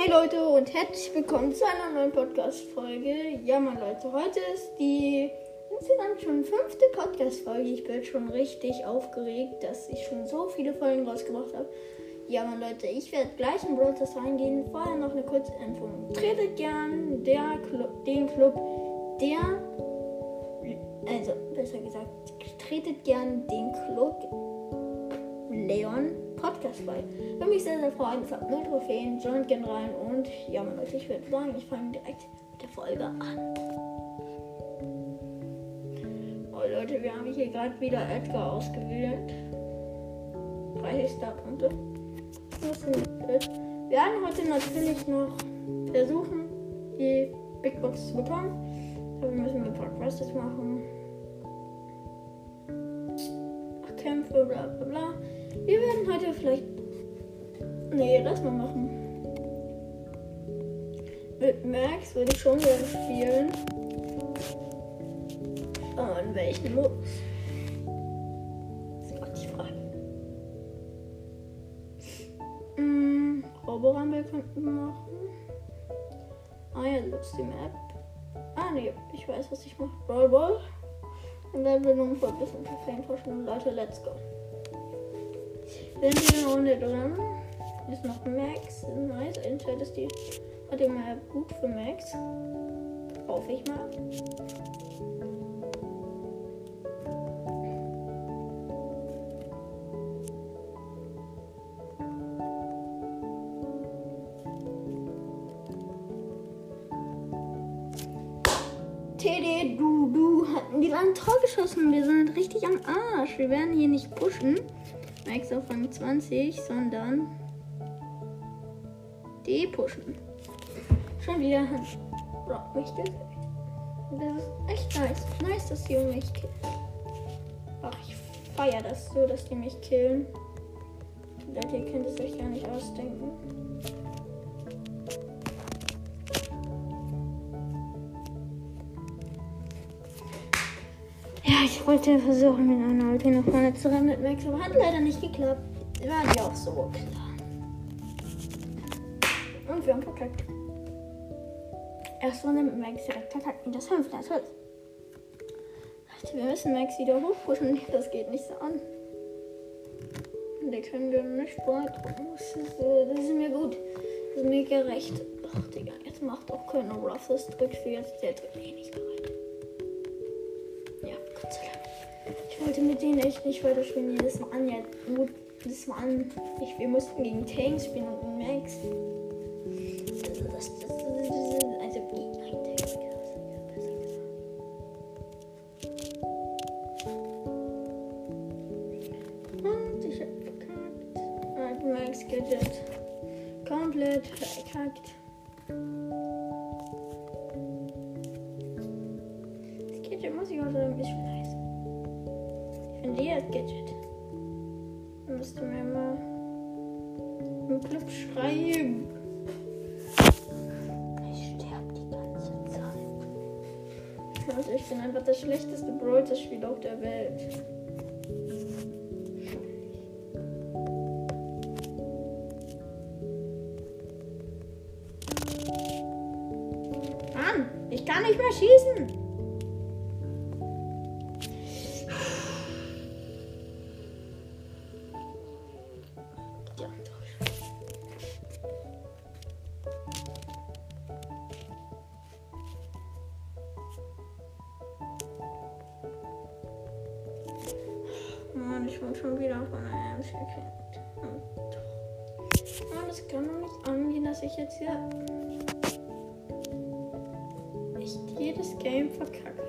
Hey Leute und herzlich willkommen zu einer neuen Podcast-Folge. Ja, mein Leute, heute ist die insgesamt schon fünfte Podcast-Folge. Ich bin schon richtig aufgeregt, dass ich schon so viele Folgen rausgebracht habe. Ja, mein Leute, ich werde gleich in Brothers reingehen. Vorher noch eine kurze Info. Tretet gern der Club, den Club, der, also besser gesagt, tretet gern den Club Leon Podcast bei. Würde mich sehr, sehr freuen. Es hat null Trophäen, joint gerne rein und ja, meine Leute, ich würde sagen, ich fange direkt mit der Folge an. Oh Leute, wir haben hier gerade wieder Edgar ausgewählt. 30 Starpunkte. Wir werden heute natürlich noch versuchen, die Big Box zu bekommen. Dafür müssen wir Quests machen. Kämpfe, bla bla bla. Wir werden heute vielleicht. Nee, lass mal machen. Mit Max würde ich schon gerne spielen. Aber in welchen Modus? Die Frage. Hm, Roborumble könnten wir machen. Ah ja, ist die Map. Ah nee, ich weiß, was ich mache. Brawl Ball. Und dann wir nur ein bisschen Trophäen verschwinden. Leute, let's go. Sind wir eine Runde drin? Ist noch Max. Nice. Inside ist die. Die mal gut für Max. Hoffe ich mal. TD, du, du, die ein Tor geschossen. Wir sind richtig am Arsch. Wir werden hier nicht pushen. Max auf Rang 20, sondern die pushen. Schon wieder braucht mich das. Das ist echt nice. Nice, dass die mich killen. Ach, ich feiere das so, dass die mich killen. Leute, ihr könnt es euch gar nicht ausdenken. Wollte versuchen, mit einer Ulti nach vorne zu rennen mit Max, aber hat leider nicht geklappt. War ja auch so klar. Und wir haben verkackt. Erst Runde mit Max direkt verkackt. Und das fünfte natürlich. Leute, wir müssen Max wieder hochpushen. Das geht nicht so an. Da können wir nicht ist, äh, das ist mir gut. Das ist mir gerecht. Ach, Digga, jetzt macht auch keiner Ruff. Das drückt für jetzt. Der drückt eh nicht bereit. Ja, Gott sei Dank. Ich wollte mit denen echt nicht weiter spielen. Jedes Mal an. Ja, gut, Mal an. Ich, wir mussten gegen Tanks spielen und Max. Das schlechteste Brawl-Spiel auf der Welt. Mann, ich kann nicht mehr schießen. Nicht angehen, dass ich jetzt hier echt jedes Game verkacke.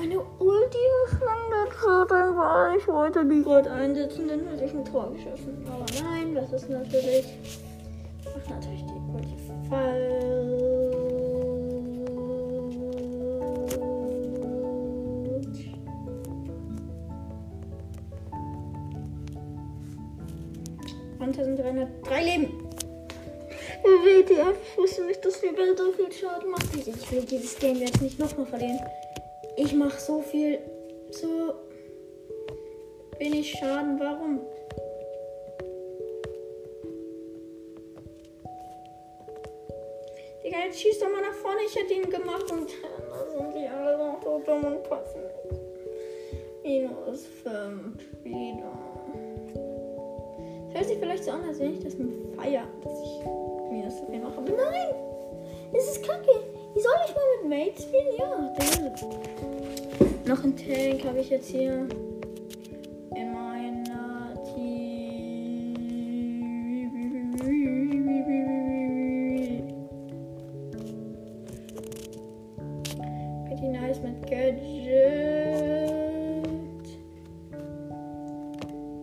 Meine Ulti geschwendet, weil ich wollte die gerade einsetzen, dann hätte ich ein Tor geschossen. Aber nein, das ist natürlich Ach, natürlich die Ulti falsch. Und sind 303 Leben. WTF, ich wusste nicht, dass die Welt so viel Schaden macht. Ich will dieses Game jetzt nicht nochmal verlieren. Ich mache so viel, so wenig Schaden. Warum? Digga, jetzt schießt doch mal nach vorne. Ich hätte ihn gemacht und da sind die alle so dumm und passen. Minus 5 wieder. Das hört sich vielleicht so an, als wenn ich das mit Feier, dass ich minus 5 mache. Aber nein! Es ist kacke. Wie soll ich mal mit Mates spielen? Ja, der Noch ein Tank habe ich jetzt hier in meiner Team. Pretty nice mit Gadget.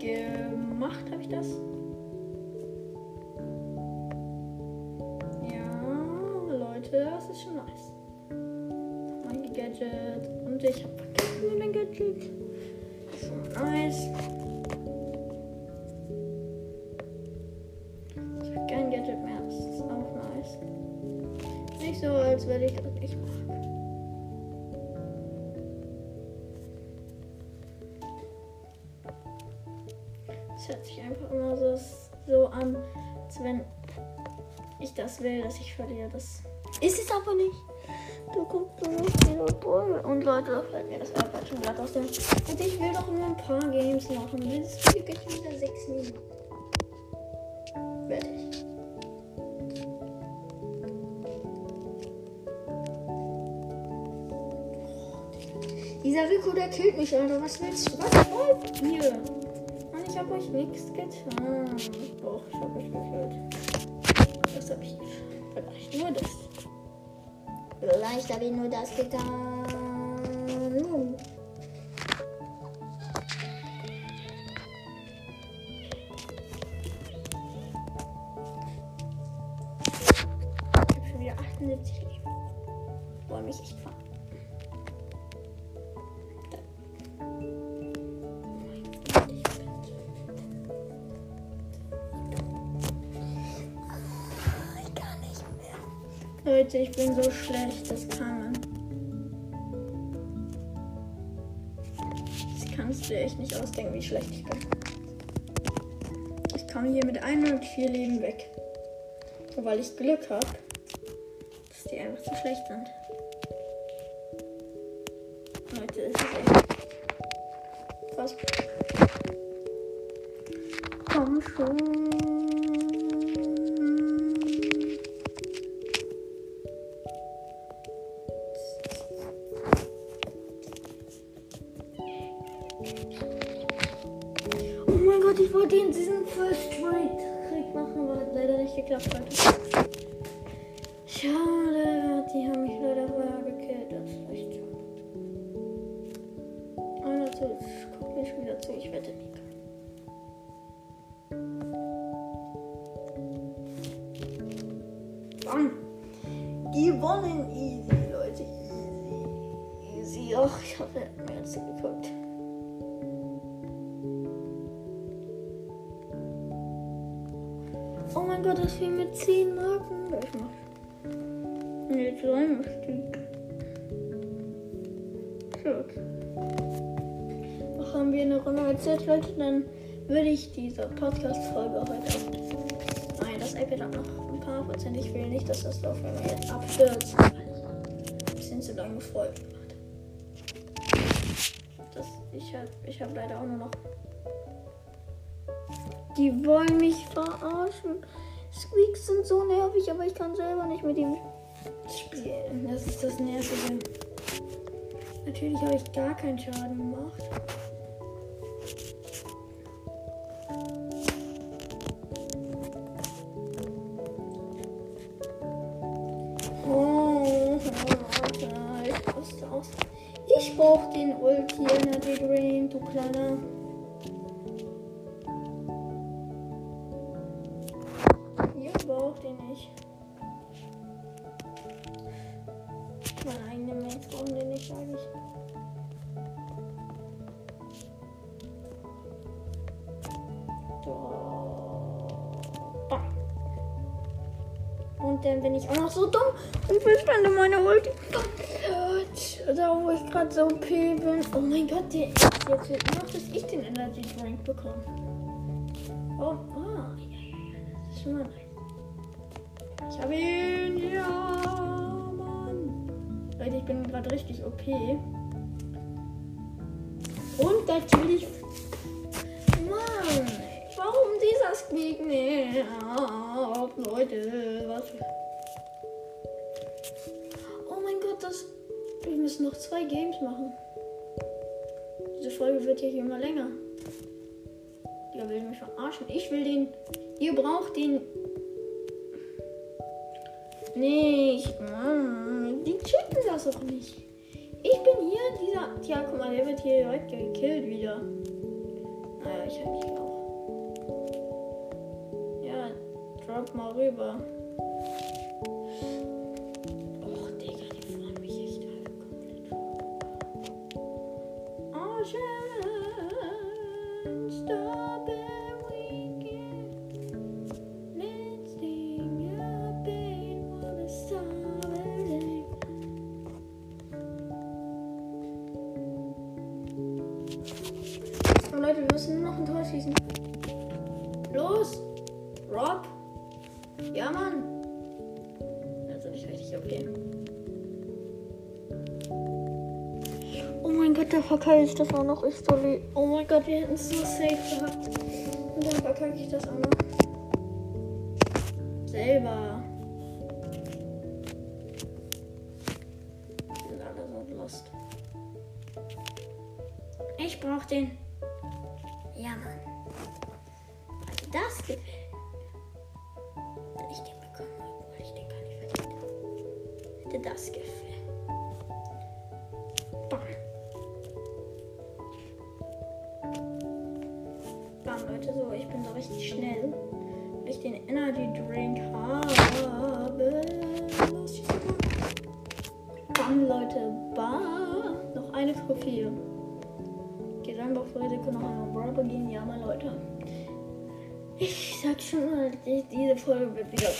Gemacht habe ich das. Leute, das ist schon nice. Mein Gadget. Und ich habe vergessen mein Gadget. Schon nice. Ich habe kein Gadget mehr. Das ist auch nice. Nicht so, als würde ich das nicht mag. Es hört sich einfach immer so, so an, als wenn ich das will, dass ich verliere. Das ist es aber nicht. Du guckst nur nicht wieder Bull. Und Leute, fällt mir das iPad schon glatt aus dem. Und ich will doch nur ein paar Games machen. Dieses Video geht schon wieder 6 Minuten. Fertig. Dieser Rico, der killt mich, Alter. Was willst du? Was wollt ihr? Mann, ich hab euch nichts getan. Doch, ich hab euch gekillt. Das hab ich vielleicht nur das. Vielleicht habe ich nur das getan. Leute, ich bin so schlecht, das kann man. Das kannst du echt nicht ausdenken, wie schlecht ich bin. Ich komme hier mit 104 Leben weg. Nur weil ich Glück habe, dass die einfach zu schlecht sind. Leute, es ist echt krass. Komm schon. Wette nicht. Bam! Gewonnen, easy, Leute, easy. Easy. Ach, ich habe mir jetzt geguckt. Oh mein Gott, das fehlen mir 10 Marken. Z, Leute, dann würde ich diese Podcast-Folge heute. Nein, das iPad hat noch ein paar Prozent. Ich will nicht, dass das auf einmal jetzt abstürzt. Bisschen zu lange gemacht. Das, ich habe ich hab leider auch nur noch die wollen mich verarschen. Squeaks sind so nervig, aber ich kann selber nicht mit ihm spielen. Das ist das Nervige. Natürlich habe ich gar keinen Schaden gemacht. Raste aus. Ich brauche den Ulti Energy Drain, du kleiner. Hier brauche den nicht. Meine eigenen Mates brauchen den nicht, sage ich. Und dann bin ich auch noch so dumm und verschwende meine Ulti. Da wo ich gerade so OP bin. Oh mein Gott, der, jetzt wird noch, dass ich den Energy Drink bekomme. Oh, ah, ja, ja, das ist schon mal nice. Ich habe ihn, ja, Mann. Leute, ich bin gerade richtig OP. Und natürlich, Mann, warum dieser Squeak nicht? Oh, Leute, was? Oh müssen noch zwei Games machen. Diese Folge wird ja hier immer länger. Der will mich verarschen. Ich will den. Ihr braucht den. Nicht. Mann. Die checken das auch nicht. Ich bin hier dieser. Tja, guck mal, der wird hier direkt gekillt wieder. Naja, ich hab mich auch. Ja, drop mal rüber. Los! Rob! Ja, Mann! Also nicht richtig okay. Oh mein Gott, da verkacke ich das auch noch. Ich so lieb. Oh mein Gott, wir hätten es so safe gehabt. Und dann verkacke ich das auch noch. Selber. Sind alle so lost. Ich brauch den. Hätte das gefällt. Bam. Bam, Leute, so, ich bin so richtig schnell. Weil ich den Energy Drink habe. Bam, Leute, bam. Noch eine Trophäe. Okay, dann auf Risiko noch einmal Brawl gehen. Ja, mal Leute. Ich sag schon mal, die- diese Folge wird wieder.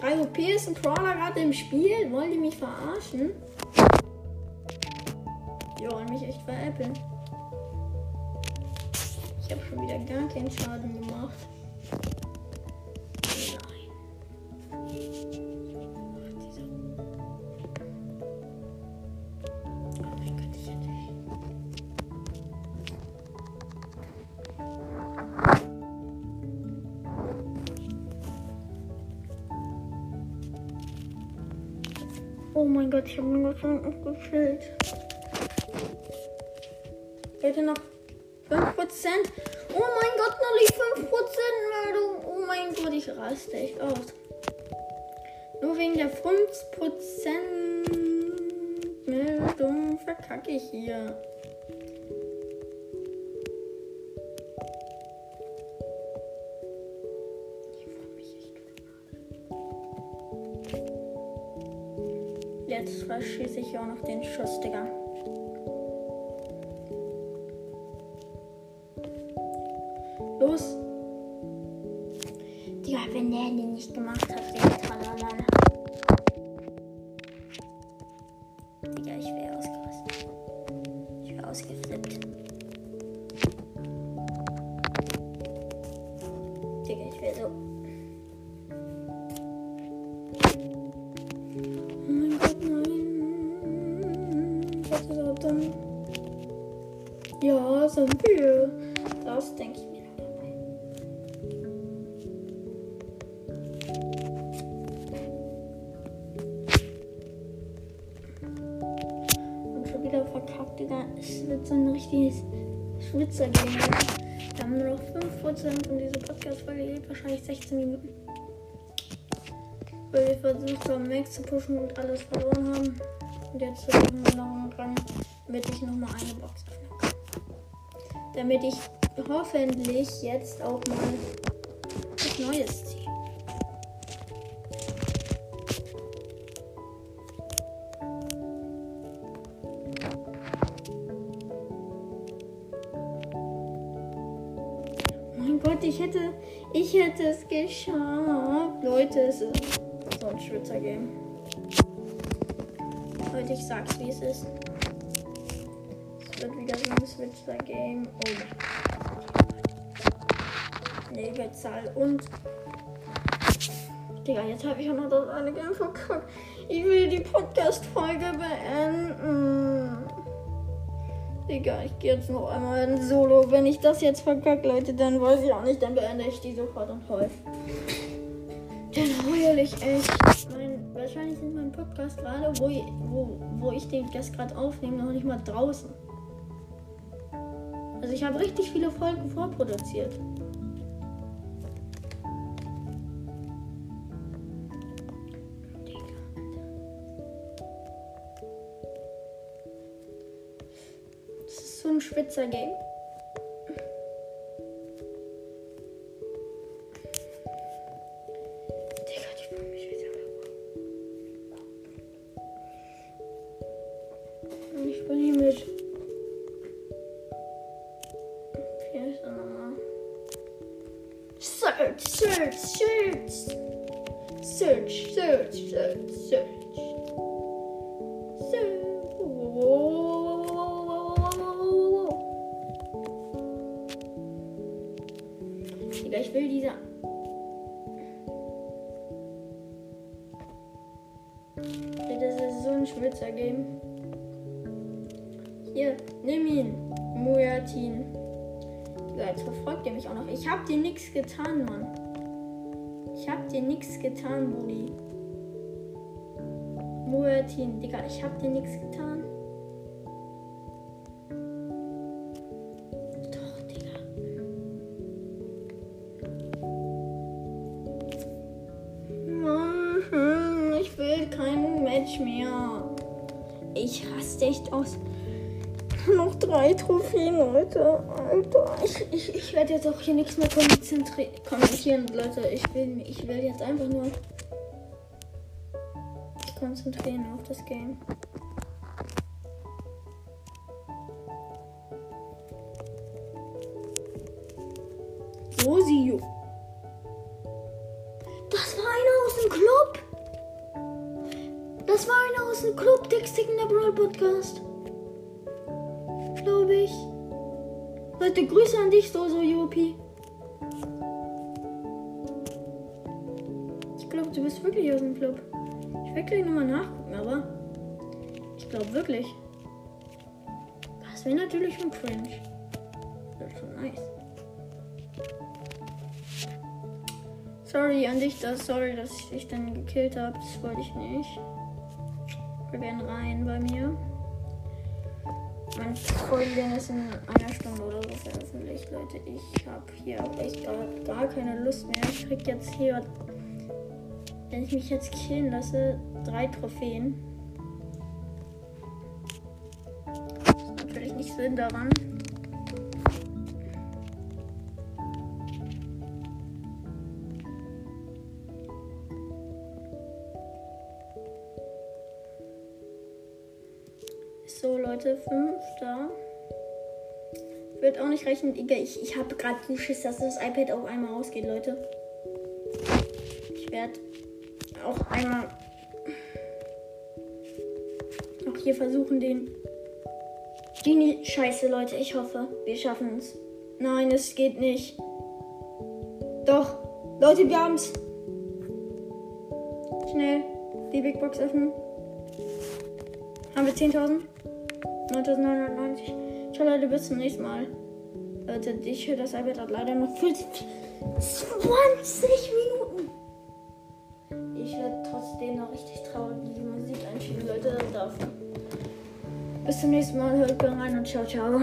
Drei OP ist ein Crawler gerade im Spiel. Wollen die mich verarschen? Die wollen mich echt veräppeln. Ich habe schon wieder gar keinen Schaden gemacht. Gott, ich habe nur schon aufgefüllt. Bitte noch 5%. Oh mein Gott, noch nicht 5% Meldung. Oh mein Gott, ich raste echt aus. Nur wegen der 5% Meldung verkacke ich hier. Verschieße ich auch noch den Schuss, Digga. Los. Digga, wenn der den nicht gemacht hat, der Tralala. Digga, ich wäre ausgerastet. Ich wäre ausgeflippt. Digga, ich wäre so. Schwitzer gehen. Wir haben nur noch 5% und diese Podcast-Folge geht wahrscheinlich 16 Minuten. Weil wir versucht haben, Max zu pushen und alles verloren haben. Und jetzt versuchen wir noch einen Rang, damit ich nochmal eine Box öffnen kann. Damit ich hoffentlich jetzt auch mal was Neues es geschafft. Leute, es ist so ein Schwitzer-Game. Leute, ich sag's, wie es ist. Es wird wieder so ein Switcher-Game. Oh. Nebenzahl und. Digga, jetzt habe ich auch noch das eine Game verkackt. Ich will die Podcast-Folge beenden. Digga, ich gehe jetzt noch einmal in Solo. Wenn ich das jetzt verkacke, Leute, dann weiß ich auch nicht, dann beende ich die sofort und heul. Dann heul ich echt. Mein, wahrscheinlich sind mein Podcast gerade, wo, ich- wo, wo ich den das gerade aufnehme, noch nicht mal draußen. Also ich habe richtig viele Folgen vorproduziert. Spitzer Game. Will diese. Das ist so ein Schwitzer-Game. Hier, nimm ihn. Muyatin. Digga, jetzt verfolgt er mich auch noch. Ich hab dir nichts getan, Mann. Ich hab dir nichts getan, Budi. Muyatin, Digga, ich hab dir nichts getan. Match mehr. Ich raste echt aus. Noch drei Trophäen, Leute. Alter. Ich, ich, ich werde jetzt auch hier nichts mehr kommentieren, Leute. Ich will, ich will jetzt einfach nur konzentrieren auf das Game. Podcast. Glaube ich. Leute, Grüße an dich, so, so, Jopi. Ich glaube, du bist wirklich aus dem Club. Ich werde gleich nochmal nachgucken, aber ich glaube wirklich. Das wäre natürlich schon cringe. Das schon nice. Sorry an dich, das, sorry, dass ich dich dann gekillt habe. Das wollte ich nicht. Wir werden rein bei mir. Mein Folgen ist in einer Stunde oder so veröffentlicht, Leute. Ich habe hier echt gar, gar keine Lust mehr. Ich krieg jetzt hier, wenn ich mich jetzt killen lasse, drei Trophäen. Das ist natürlich nicht Sinn daran. Wird auch nicht reichen. Ich, ich habe gerade so Schiss, dass das iPad auf einmal ausgeht, Leute. Ich werde auch einmal auch hier versuchen, den Genie. Scheiße, Leute. Ich hoffe, wir schaffen es. Nein, es geht nicht. Doch. Leute, wir haben's. Schnell. Die Big Box öffnen. Haben wir 10.000? 9.990. Ciao Leute, bis zum nächsten Mal. Leute, ich höre das iPad hat leider noch für 20 Minuten. Ich werde trotzdem noch richtig traurig die Musik einspielen, Leute. Dafür. Bis zum nächsten Mal. Hört rein und ciao, ciao.